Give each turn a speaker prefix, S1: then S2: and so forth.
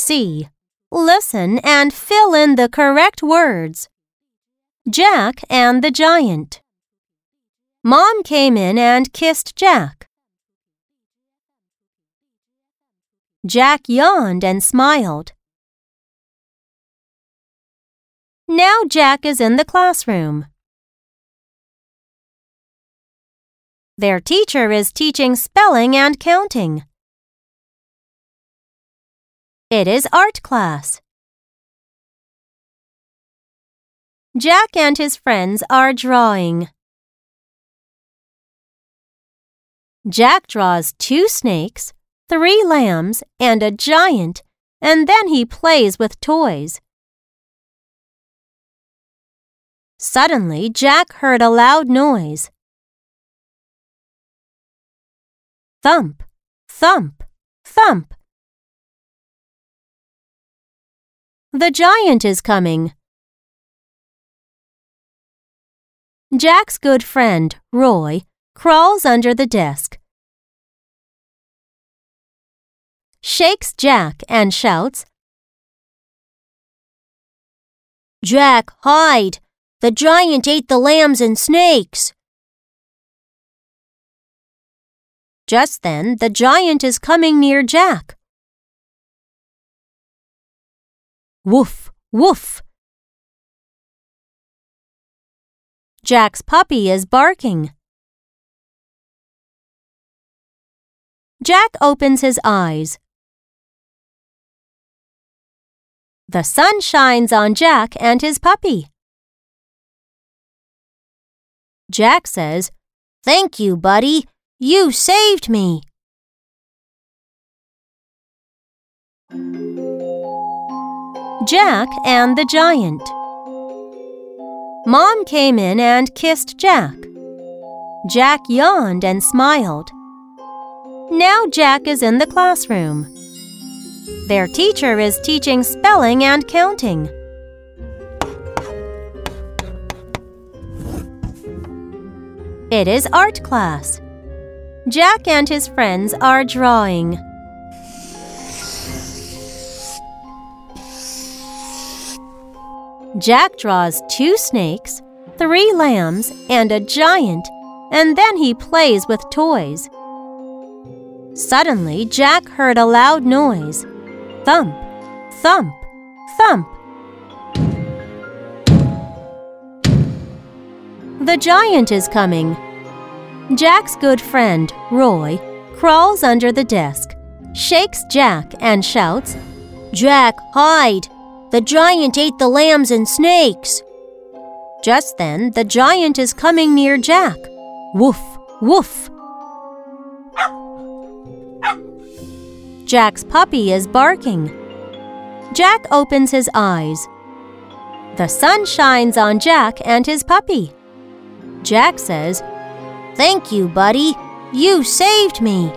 S1: C. Listen and fill in the correct words. Jack and the Giant. Mom came in and kissed Jack. Jack yawned and smiled. Now Jack is in the classroom. Their teacher is teaching spelling and counting. It is art class. Jack and his friends are drawing. Jack draws two snakes, three lambs, and a giant, and then he plays with toys. Suddenly, Jack heard a loud noise. Thump, thump, thump. The giant is coming. Jack's good friend, Roy, crawls under the desk, shakes Jack, and shouts,
S2: Jack, hide! The giant ate the lambs and snakes.
S1: Just then, the giant is coming near Jack. Woof, woof. Jack's puppy is barking. Jack opens his eyes. The sun shines on Jack and his puppy. Jack says,
S2: Thank you, buddy. You saved me.
S1: Jack and the Giant. Mom came in and kissed Jack. Jack yawned and smiled. Now Jack is in the classroom. Their teacher is teaching spelling and counting. It is art class. Jack and his friends are drawing. Jack draws two snakes, three lambs, and a giant, and then he plays with toys. Suddenly, Jack heard a loud noise thump, thump, thump. The giant is coming. Jack's good friend, Roy, crawls under the desk, shakes Jack, and shouts,
S2: Jack, hide! The giant ate the lambs and snakes.
S1: Just then, the giant is coming near Jack. Woof, woof. Jack's puppy is barking. Jack opens his eyes. The sun shines on Jack and his puppy. Jack says,
S2: Thank you, buddy. You saved me.